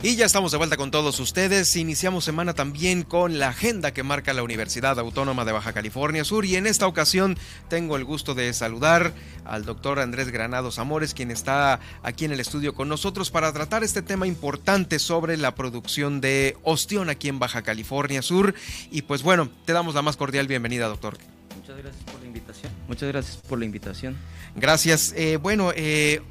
Y ya estamos de vuelta con todos ustedes. Iniciamos semana también con la agenda que marca la Universidad Autónoma de Baja California Sur y en esta ocasión tengo el gusto de saludar al doctor Andrés Granados Amores, quien está aquí en el estudio con nosotros para tratar este tema importante sobre la producción de ostión aquí en Baja California Sur. Y pues bueno, te damos la más cordial bienvenida, doctor. Muchas gracias por la invitación. Muchas gracias por la invitación. Gracias. Eh, bueno, eh,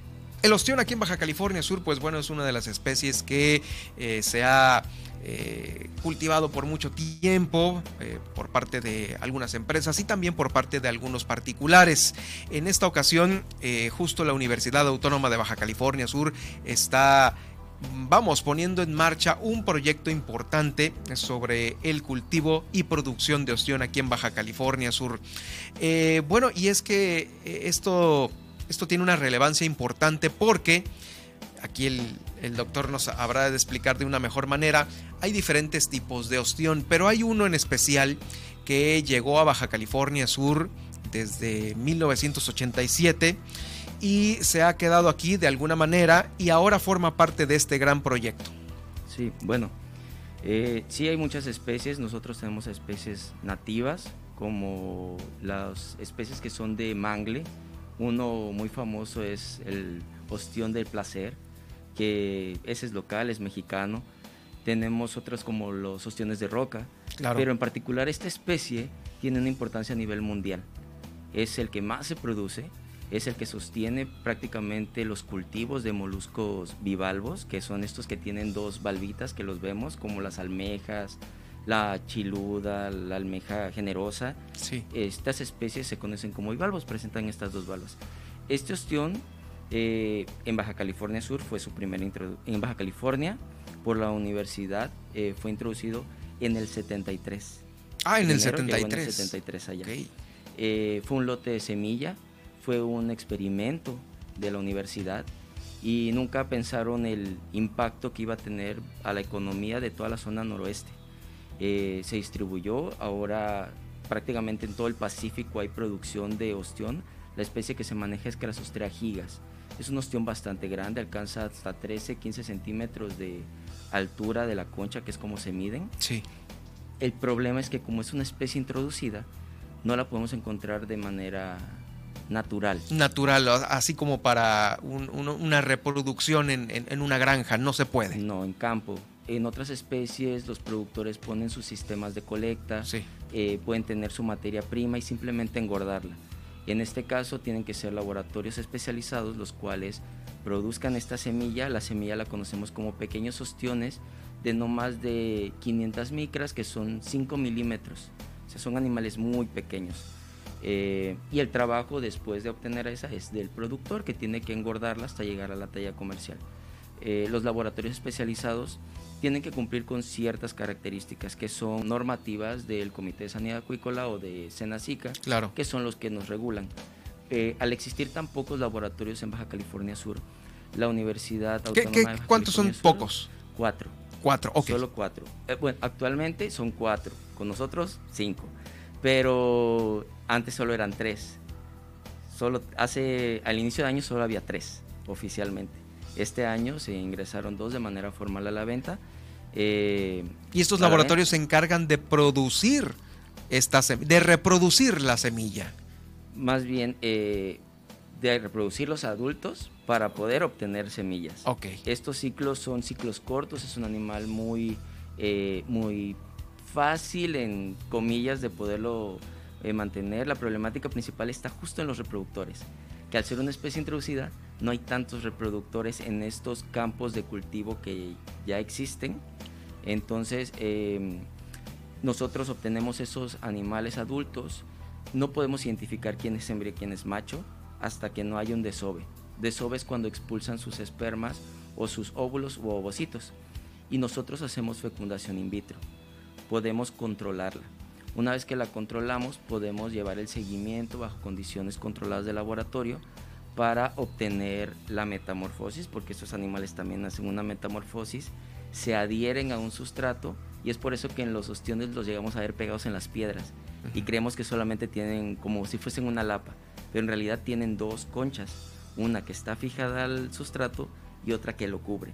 el ostión aquí en Baja California Sur, pues bueno, es una de las especies que eh, se ha eh, cultivado por mucho tiempo eh, por parte de algunas empresas y también por parte de algunos particulares. En esta ocasión, justo la Universidad Autónoma de Baja California Sur está vamos poniendo en marcha un proyecto importante sobre el cultivo y producción de ostión aquí en Baja California Sur. bueno, y es que esto esto tiene una relevancia importante porque, aquí el, doctor nos habrá de explicar de una mejor manera, hay diferentes tipos de ostión, pero hay uno en especial que llegó a Baja California Sur desde 1987 y se ha quedado aquí de alguna manera y ahora forma parte de este gran proyecto. Sí, bueno, eh, sí hay muchas especies, nosotros tenemos especies nativas como las especies que son de mangle, uno muy famoso es el ostión del placer, que ese es local, es mexicano. Tenemos otros como los ostiones de roca, pero en particular esta especie tiene una importancia a nivel mundial. Es el que más se produce, es el que sostiene prácticamente los cultivos de moluscos bivalvos, que son estos que tienen dos valvitas que los vemos, como las almejas, la chiluda, la almeja generosa. Sí. Estas especies se conocen como bivalvos, presentan estas dos valvas. Este ostión eh, en Baja California Sur fue su primera introducción. En Baja California, por la universidad, eh, fue introducido en el 73. Ah, en el 73. En el 73 allá. Eh, fue un lote de semilla, fue un experimento de la universidad y nunca pensaron el impacto que iba a tener a la economía de toda la zona noroeste. Eh, se distribuyó, ahora prácticamente en todo el Pacífico hay producción de ostión. La especie que se maneja es Crassostrea gigas. Es un ostión bastante grande, alcanza hasta 13, 15 centímetros de altura de la concha, que es como se miden. Sí. El problema es que como es una especie introducida, no la podemos encontrar de manera natural. Natural, así como para una reproducción en, en, una granja, no se puede. No, en campo. En otras especies los productores ponen sus sistemas de colecta, eh, pueden tener su materia prima y simplemente engordarla. En este caso tienen que ser laboratorios especializados los cuales produzcan esta semilla. La semilla la conocemos como pequeños ostiones de no más de 500 micras, que son 5 milímetros. O sea, son animales muy pequeños. Eh, y el trabajo después de obtener esa es del productor que tiene que engordarla hasta llegar a la talla comercial. Eh, los laboratorios especializados tienen que cumplir con ciertas características que son normativas del Comité de Sanidad Acuícola o de Senacica, claro. que son los que nos regulan. Eh, al existir tan pocos laboratorios en Baja California Sur, la Universidad Autónoma de ¿Cuántos son pocos? Cuatro. Cuatro, ok. Solo cuatro. Eh, bueno, actualmente son cuatro, con nosotros cinco, pero antes solo eran tres. Solo hace, al inicio de año solo había tres oficialmente. Este año se ingresaron dos de manera formal a la venta. Eh, y estos laboratorios se encargan de producir esta de reproducir la semilla. Más bien eh, de reproducir los adultos para poder obtener semillas. Okay. Estos ciclos son ciclos cortos, es un animal muy, eh, muy fácil en comillas de poderlo mantener. La problemática principal está justo en los reproductores, que al ser una especie introducida no hay tantos reproductores en estos campos de cultivo que ya existen. Entonces, em, nosotros obtenemos esos animales adultos, no podemos identificar quién es hembra y quién es macho hasta que no haya un desove. Desove es cuando expulsan sus espermas o sus óvulos u ovocitos. Y nosotros hacemos fecundación in vitro. Podemos controlarla. Una vez que la controlamos, podemos llevar el seguimiento bajo condiciones controladas de laboratorio para obtener la metamorfosis, porque estos animales también hacen una metamorfosis, se adhieren a un sustrato y es por eso que en los ostiones los llegamos a ver pegados en las piedras. y creemos que solamente tienen como si fuesen una lapa, pero en realidad tienen dos conchas, una que está fijada al sustrato y otra que lo cubre.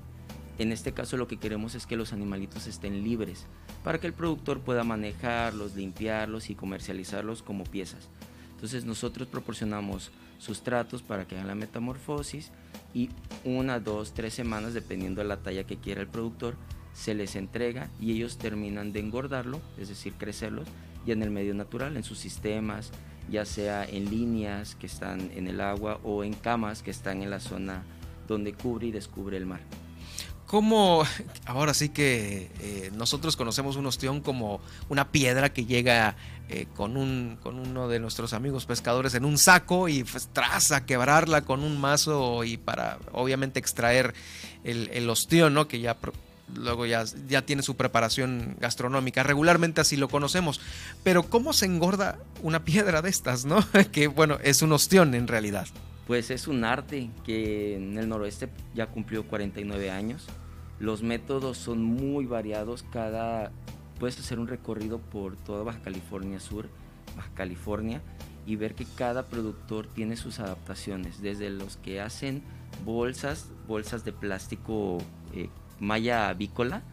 En este caso lo que queremos es que los animalitos estén libres para que el productor pueda manejarlos, limpiarlos y comercializarlos como piezas. Entonces nosotros proporcionamos sustratos para que hagan la metamorfosis y una, dos, tres semanas, dependiendo de la talla que quiera el productor, se les entrega y ellos terminan de engordarlo, es decir, crecerlos, ya en el medio natural, en sus sistemas, ya sea en líneas que están en el agua o en camas que están en la zona donde cubre y descubre el mar. ¿Cómo, ahora sí que eh, nosotros conocemos un ostión como una piedra que llega eh, con, un, con uno de nuestros amigos pescadores en un saco y pues, tras a quebrarla con un mazo y para obviamente extraer el, el ostión, ¿no? Que ya luego ya, ya tiene su preparación gastronómica. Regularmente así lo conocemos. Pero ¿cómo se engorda una piedra de estas, no? que bueno, es un ostión en realidad. Pues es un arte que en el noroeste ya cumplió 49 años. Los métodos son muy variados. Cada puedes hacer un recorrido por toda Baja California Sur, Baja California, y ver que cada productor tiene sus adaptaciones, desde los que hacen bolsas, bolsas de plástico eh, malla avícola,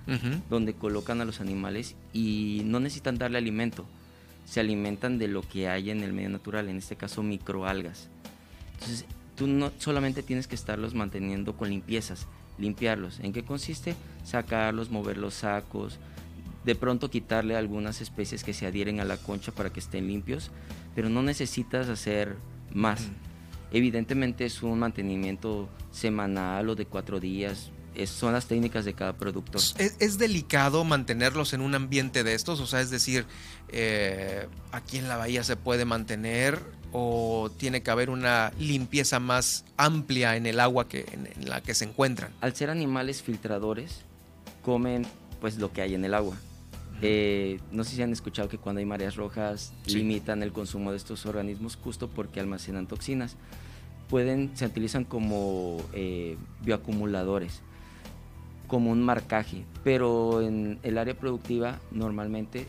donde colocan a los animales y no necesitan darle alimento, se alimentan de lo que hay en el medio natural, en este caso microalgas. Entonces, tú no solamente tienes que estarlos manteniendo con limpiezas, limpiarlos. ¿En qué consiste? Sacarlos, mover los sacos, de pronto quitarle algunas especies que se adhieren a la concha para que estén limpios, pero no necesitas hacer más. Evidentemente es un mantenimiento semanal o de cuatro días, son las técnicas de cada producto. ¿Es, delicado mantenerlos en un ambiente de estos? O sea, es decir, eh, aquí en la bahía se puede mantener o tiene que haber una limpieza más amplia en el agua que, en, la que se encuentran. Al ser animales filtradores, comen pues lo que hay en el agua. Eh, no sé si han escuchado que cuando hay mareas rojas limitan el consumo de estos organismos justo porque almacenan toxinas. Pueden, se utilizan como eh, bioacumuladores como un marcaje, pero en el área productiva normalmente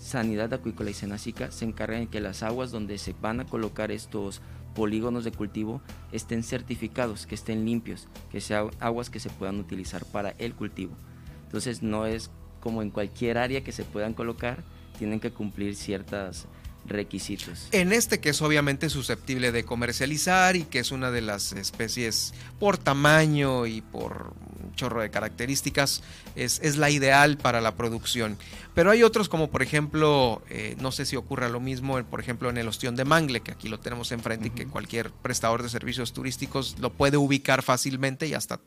Sanidad Acuícola y Senacica se encargan de que las aguas donde se van a colocar estos polígonos de cultivo estén certificados, que estén limpios, que sean aguas que se puedan utilizar para el cultivo. Entonces no es como en cualquier área que se puedan colocar, tienen que cumplir ciertas requisitos. En este que es obviamente susceptible de comercializar y que es una de las especies por tamaño y por un chorro de características, es, es la ideal para la producción. Pero hay otros como por ejemplo, eh, no sé si ocurra lo mismo, por ejemplo en el ostión de Mangle, que aquí lo tenemos enfrente y que cualquier prestador de servicios turísticos lo puede ubicar fácilmente y hasta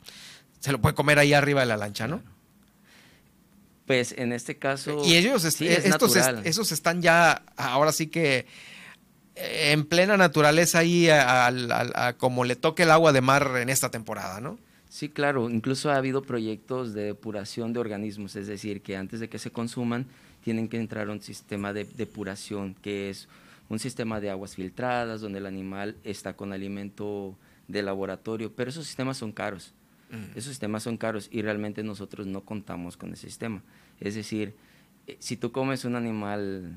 se lo puede comer ahí arriba de la lancha, ¿no? Pues en este caso. Y ellos, estos esos están ya, ahora sí que eh, en plena naturaleza ahí, como le toque el agua de mar en esta temporada, ¿no? Sí, claro. Incluso ha habido proyectos de depuración de organismos, es decir, que antes de que se consuman, tienen que entrar a un sistema de depuración, que es un sistema de aguas filtradas, donde el animal está con alimento de laboratorio, pero esos sistemas son caros. Mm. Esos sistemas son caros y realmente nosotros no contamos con ese sistema. Es decir, eh, si tú comes un animal,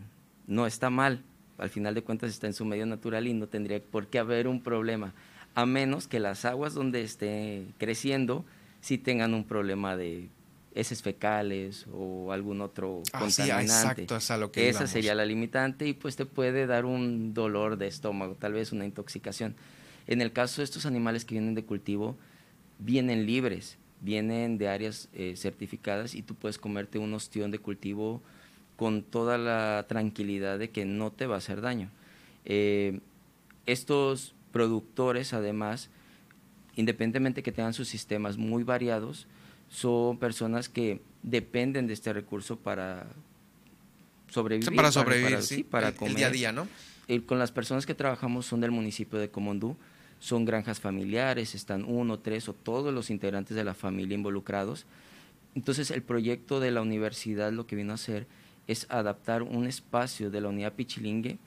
no está mal, al final de cuentas está en su medio natural y no tendría por qué haber un problema, a menos que las aguas donde esté creciendo sí tengan un problema de heces fecales o algún otro ah, contaminante. Esa sería la limitante y pues te puede dar un dolor de estómago, tal vez una intoxicación. En el caso de estos animales que vienen de cultivo, vienen libres, vienen de áreas eh, certificadas y tú puedes comerte un ostión de cultivo con toda la tranquilidad de que no te va a hacer daño. Eh, estos productores, además, independientemente que tengan sus sistemas muy variados, son personas que dependen de este recurso para sobrevivir. Para sobrevivir, sí, para comer. El día a día, ¿no? con las personas que trabajamos son del municipio de Comondú son granjas familiares, están uno, tres o todos los integrantes de la familia involucrados. Entonces el proyecto de la universidad lo que vino a hacer es adaptar un espacio de la unidad Pichilingue,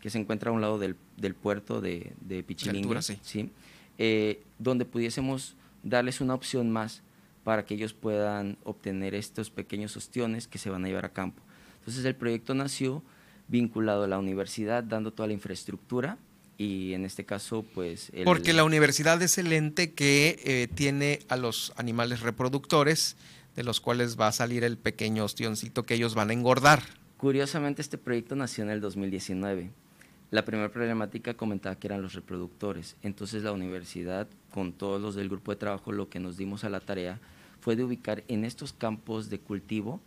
que se encuentra a un lado del, puerto de, de Pichilingue, sí. Eh, donde pudiésemos darles una opción más para que ellos puedan obtener estos pequeños ostiones que se van a llevar a campo. Entonces el proyecto nació vinculado a la universidad, dando toda la infraestructura y en este caso, pues... Porque la universidad es el ente que eh, tiene a los animales reproductores, de los cuales va a salir el pequeño ostioncito que ellos van a engordar. Curiosamente, este proyecto nació en el 2019. La primera problemática comentaba que eran los reproductores. Entonces la universidad, con todos los del grupo de trabajo, lo que nos dimos a la tarea fue de ubicar en estos campos de cultivo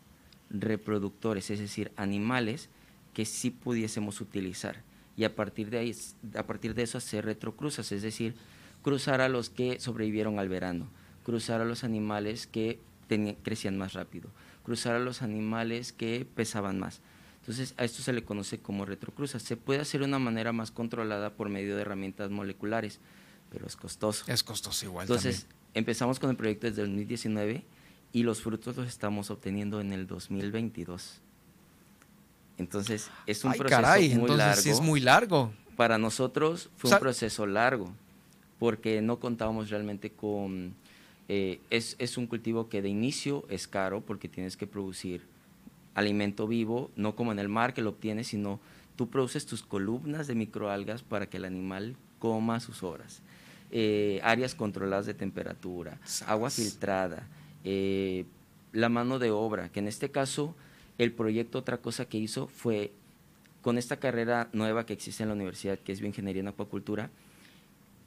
reproductores, es decir, animales que sí pudiésemos utilizar. Y a partir de, ahí, a partir de eso hacer retrocruzas, es decir, cruzar a los que sobrevivieron al verano, cruzar a los animales que crecían más rápido, cruzar a los animales que pesaban más. Entonces, a esto se le conoce como retrocruza. Se puede hacer de una manera más controlada por medio de herramientas moleculares, pero es costoso. Es costoso igual. Entonces, empezamos con el proyecto desde el 2019 y los frutos los estamos obteniendo en el 2022. Entonces, es un proceso muy largo. Sí es muy largo. Para nosotros fue un proceso largo, porque no contábamos realmente con... Eh, es, es un cultivo que de inicio es caro porque tienes que producir alimento vivo, no como en el mar que lo obtienes, sino tú produces tus columnas de microalgas para que el animal coma sus horas. Eh, áreas controladas de temperatura, agua filtrada, eh, la mano de obra, que en este caso el proyecto otra cosa que hizo fue con esta carrera nueva que existe en la universidad, que es bioingeniería en acuacultura,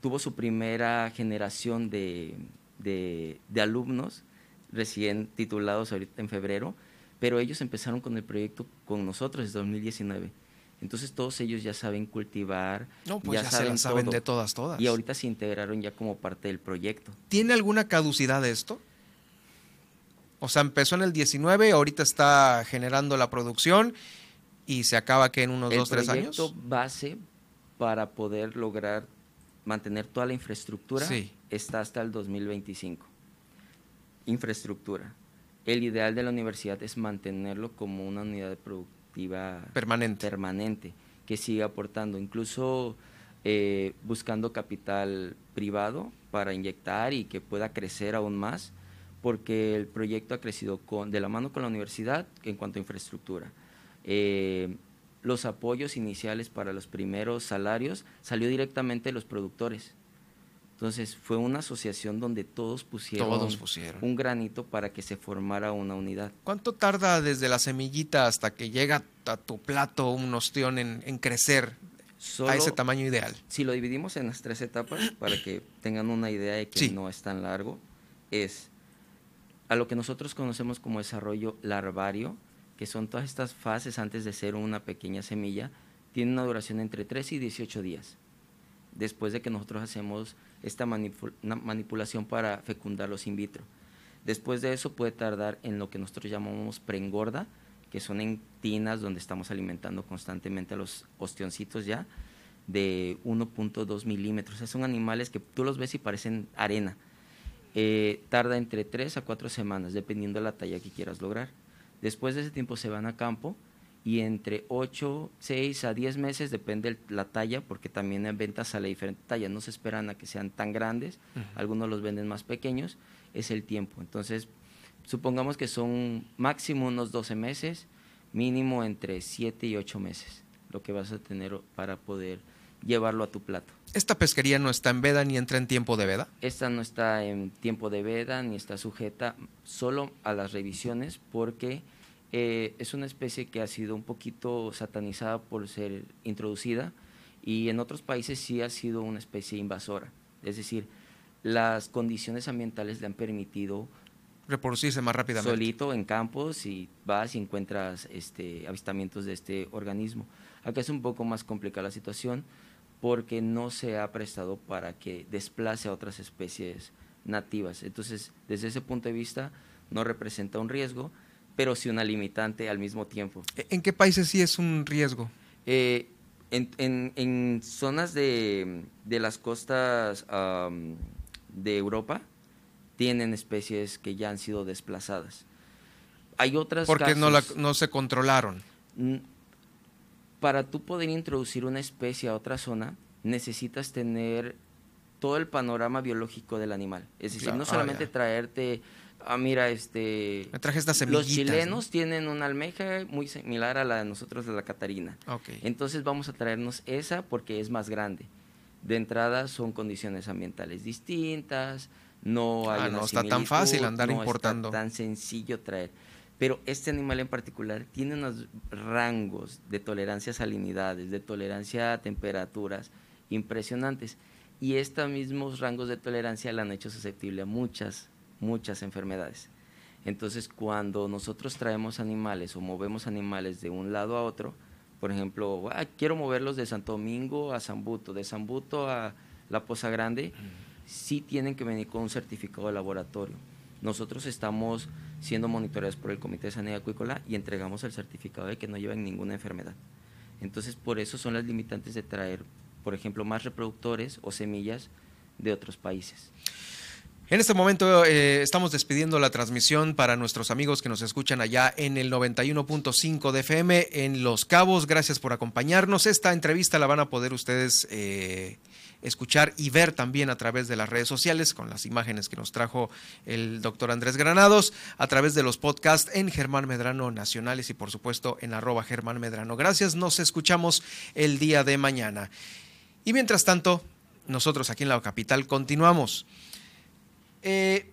tuvo su primera generación de, de, de alumnos recién titulados ahorita en febrero, pero ellos empezaron con el proyecto con nosotros desde 2019. Entonces todos ellos ya saben cultivar, no, pues ya, saben, saben de todas, todas. Y ahorita se integraron ya como parte del proyecto. ¿Tiene alguna caducidad esto? O sea, empezó en el 19, ahorita está generando la producción y se acaba que en unos dos, tres años. El proyecto base para poder lograr mantener toda la infraestructura está hasta el 2025. Infraestructura el ideal de la universidad es mantenerlo como una unidad productiva permanente, permanente que siga aportando, incluso eh, buscando capital privado para inyectar y que pueda crecer aún más, porque el proyecto ha crecido con, de la mano con la universidad en cuanto a infraestructura. Eh, los apoyos iniciales para los primeros salarios salió directamente de los productores entonces fue una asociación donde todos pusieron, un granito para que se formara una unidad. ¿Cuánto tarda desde la semillita hasta que llega a tu plato un ostión en, crecer a ese tamaño ideal? Si lo dividimos en las tres etapas, para que tengan una idea de que no es tan largo, es a lo que nosotros conocemos como desarrollo larvario, que son todas estas fases antes de ser una pequeña semilla, tiene una duración entre 3 y 18 días. Después de que nosotros hacemos esta manipulación para fecundarlos in vitro. Después de eso puede tardar en lo que nosotros llamamos preengorda, que son en tinas donde estamos alimentando constantemente a los ostioncitos ya, de 1.2 milímetros. son animales que tú los ves y parecen arena. Eh, tarda entre 3 a 4 semanas, dependiendo de la talla que quieras lograr. Después de ese tiempo se van a campo y entre 8, 6 a 10 meses, depende la talla, porque también en ventas sale diferente talla, no se esperan a que sean tan grandes, algunos los venden más pequeños, es el tiempo. Entonces, supongamos que son máximo unos 12 meses, mínimo entre 7 y 8 meses, lo que vas a tener para poder llevarlo a tu plato. ¿Esta pesquería no está en veda ni entra en tiempo de veda? Esta no está en tiempo de veda ni está sujeta solo a las revisiones porque eh, es una especie que ha sido un poquito satanizada por ser introducida y en otros países sí ha sido una especie invasora. Es decir, las condiciones ambientales le han permitido reproducirse más rápidamente. Solito en campos y vas y encuentras este, avistamientos de este organismo. Acá es un poco más complicada la situación porque no se ha prestado para que desplace a otras especies nativas. Entonces, desde ese punto de vista, no representa un riesgo pero sí una limitante al mismo tiempo. ¿E-, ¿En qué países sí es un riesgo? Eh, en, zonas de, las costas de Europa tienen especies que ya han sido desplazadas. Hay otras porque no, no se controlaron. Para tú poder introducir una especie a otra zona necesitas tener todo el panorama biológico del animal. Es decir, no solamente ah, traerte Ah, mira, este. Me traje estas Los chilenos tienen una almeja muy similar a la de nosotros de la Catarina. Ok. Entonces vamos a traernos esa porque es más grande. De entrada son condiciones ambientales distintas, no hay Ah, una no está tan fácil andar no está importando. tan sencillo traer. Pero este animal en particular tiene unos rangos de tolerancia a salinidades, de tolerancia a temperaturas impresionantes. Y estos mismos rangos de tolerancia la han hecho susceptible a muchas, muchas enfermedades. Entonces, cuando nosotros traemos animales o movemos animales de un lado a otro, por ejemplo, "Ah, quiero moverlos de Santo Domingo a Zambuto, de Zambuto a La Poza Grande, sí tienen que venir con un certificado de laboratorio. Nosotros estamos siendo monitoreados por el Comité de Sanidad Acuícola y entregamos el certificado de que no llevan ninguna enfermedad. Entonces, por eso son las limitantes de traer, por ejemplo, más reproductores o semillas de otros países. En este momento eh, estamos despidiendo la transmisión para nuestros amigos que nos escuchan allá en el 91.5 de FM en Los Cabos. Gracias por acompañarnos. Esta entrevista la van a poder ustedes eh, escuchar y ver también a través de las redes sociales con las imágenes que nos trajo el doctor Andrés Granados, a través de los podcasts en Germán Medrano Nacionales y por supuesto en arroba Germán Medrano. Gracias, nos escuchamos el día de mañana. Y mientras tanto, nosotros aquí en la capital continuamos. Eh,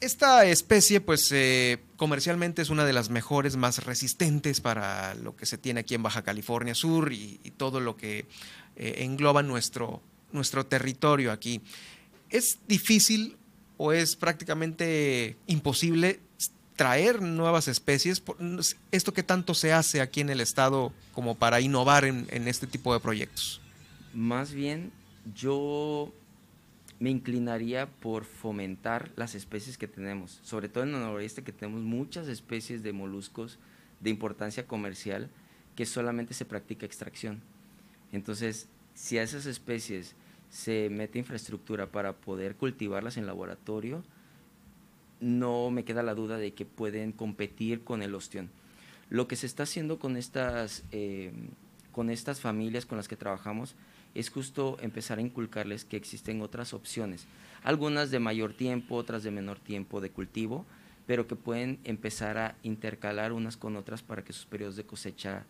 esta especie, pues eh, comercialmente es una de las mejores, más resistentes para lo que se tiene aquí en Baja California Sur y, todo lo que eh, engloba nuestro, nuestro territorio aquí. ¿Es difícil o es prácticamente imposible traer nuevas especies? ¿Esto que tanto se hace aquí en el estado como para innovar en, en este tipo de proyectos? Más bien, yo me inclinaría por fomentar las especies que tenemos, sobre todo en el noroeste que tenemos muchas especies de moluscos de importancia comercial que solamente se practica extracción. Entonces, si a esas especies se mete infraestructura para poder cultivarlas en laboratorio, no me queda la duda de que pueden competir con el ostión. Lo que se está haciendo con estas, eh, con estas familias con las que trabajamos es justo empezar a inculcarles que existen otras opciones, algunas de mayor tiempo, otras de menor tiempo de cultivo, pero que pueden empezar a intercalar unas con otras para que sus periodos de cosecha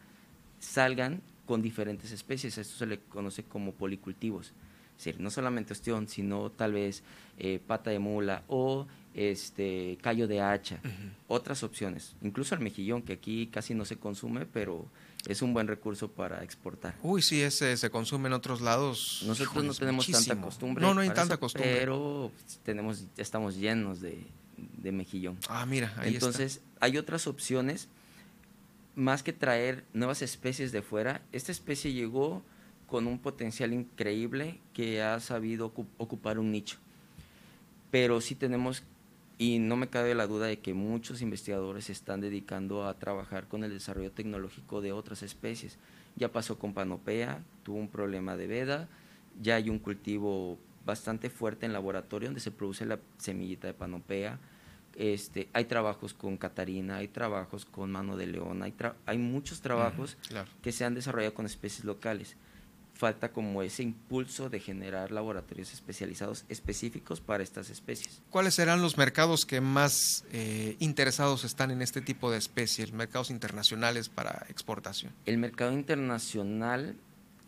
salgan con diferentes especies. Esto se le conoce como policultivos. Es decir, no solamente ostión, sino tal vez eh, pata de mula o este callo de hacha, otras opciones, incluso el mejillón, que aquí casi no se consume, pero es un buen recurso para exportar. Uy, sí, ese se consume en otros lados. Nosotros no tenemos tanta costumbre. No, no hay tanta eso, costumbre. Pero tenemos, estamos llenos de, de mejillón. Ah, mira, ahí Entonces, hay otras opciones, más que traer nuevas especies de fuera. Esta especie llegó con un potencial increíble que ha sabido ocu- ocupar un nicho. Pero sí tenemos, y no me cabe la duda de que muchos investigadores se están dedicando a trabajar con el desarrollo tecnológico de otras especies. Ya pasó con Panopea, tuvo un problema de veda, ya hay un cultivo bastante fuerte en laboratorio donde se produce la semillita de Panopea. Este, hay trabajos con Catarina, hay trabajos con Mano de León, hay, hay muchos trabajos. Claro. que se han desarrollado con especies locales. Falta como ese impulso de generar laboratorios especializados específicos para estas especies. ¿Cuáles serán los mercados que más eh, interesados están en este tipo de especies, mercados internacionales para exportación? El mercado internacional,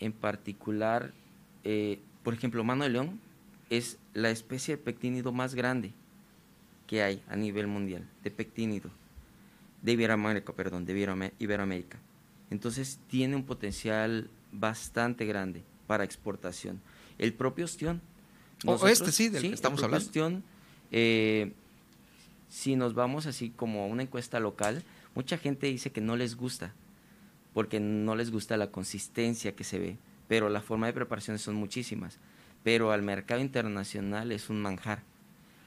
en particular, eh, por ejemplo, Mano de León es la especie de pectínido más grande que hay a nivel mundial, de pectínido, de Iberoamérica, perdón, de Iberoamérica. Entonces tiene un potencial bastante grande para exportación. El propio ostión. O este sí, del que estamos el hablando. ostión, eh, si nos vamos así como a una encuesta local, mucha gente dice que no les gusta, porque no les gusta la consistencia que se ve, pero la forma de preparación son muchísimas. Pero al mercado internacional es un manjar.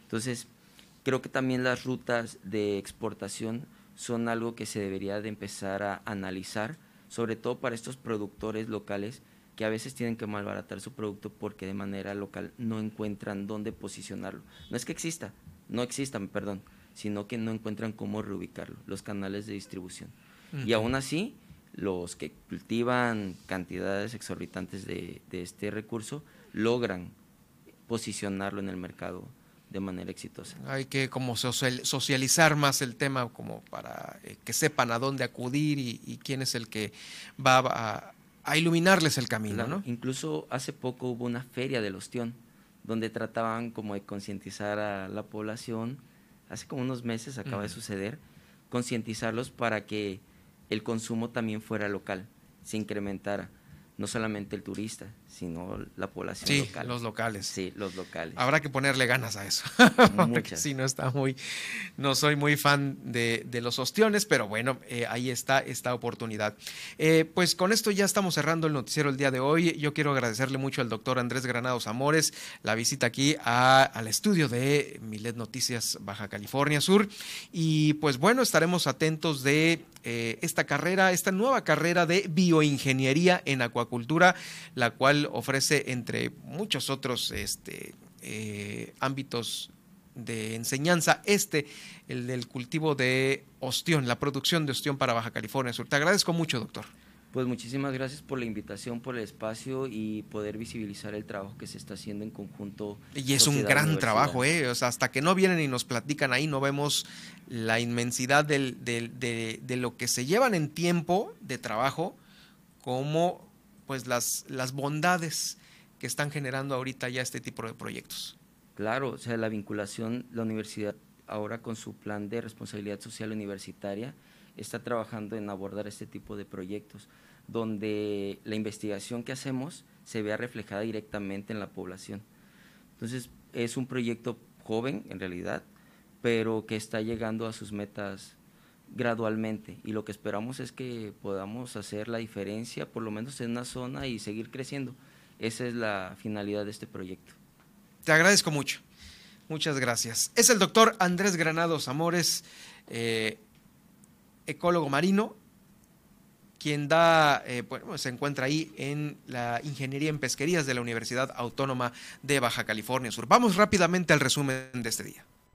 Entonces, creo que también las rutas de exportación son algo que se debería de empezar a analizar, sobre todo para estos productores locales que a veces tienen que malbaratar su producto porque de manera local no encuentran dónde posicionarlo. No es que exista, no existan, perdón, sino que no encuentran cómo reubicarlo, los canales de distribución. Y aún así, los que cultivan cantidades exorbitantes de, de este recurso logran posicionarlo en el mercado de manera exitosa. Hay que como socializar más el tema como para eh, que sepan a dónde acudir y, quién es el que va a, iluminarles el camino, ¿no? Incluso hace poco hubo una feria del ostión donde trataban como de concientizar a la población, hace como unos meses acaba de suceder, concientizarlos para que el consumo también fuera local, se incrementara no solamente el turista, sino la población sí, los locales. Sí, los locales. Habrá que ponerle ganas a eso. Porque si no está muy, no soy muy fan de, los ostiones, pero bueno, eh, ahí está esta oportunidad. Eh, pues con esto ya estamos cerrando el noticiero el día de hoy. Yo quiero agradecerle mucho al doctor Andrés Granados Amores la visita aquí al estudio de Milet Noticias Baja California Sur. Y pues bueno, estaremos atentos de eh, esta carrera, esta nueva carrera de bioingeniería en acuacultura, la cual ofrece entre muchos otros este, eh, ámbitos de enseñanza, este, el del cultivo de ostión, la producción de ostión para Baja California Sur. Te agradezco mucho, doctor. Pues muchísimas gracias por la invitación, por el espacio y poder visibilizar el trabajo que se está haciendo en conjunto. Y es un gran trabajo, ¿eh? O sea, hasta que no vienen y nos platican ahí, no vemos la inmensidad del, de, de, lo que se llevan en tiempo de trabajo, como pues las, las bondades que están generando ahorita ya este tipo de proyectos. Claro, o sea, la vinculación, la universidad ahora con su plan de responsabilidad social universitaria, está trabajando en abordar este tipo de proyectos, donde la investigación que hacemos se vea reflejada directamente en la población. Entonces, es un proyecto joven en realidad, pero que está llegando a sus metas gradualmente y lo que esperamos es que podamos hacer la diferencia por lo menos en una zona y seguir creciendo. Esa es la finalidad de este proyecto. Te agradezco mucho. Muchas gracias. Es el doctor Andrés Granados Amores. Eh, ecólogo marino, quien da, eh, se encuentra ahí en la Ingeniería en Pesquerías de la Universidad Autónoma de Baja California Sur. Vamos rápidamente al resumen de este día.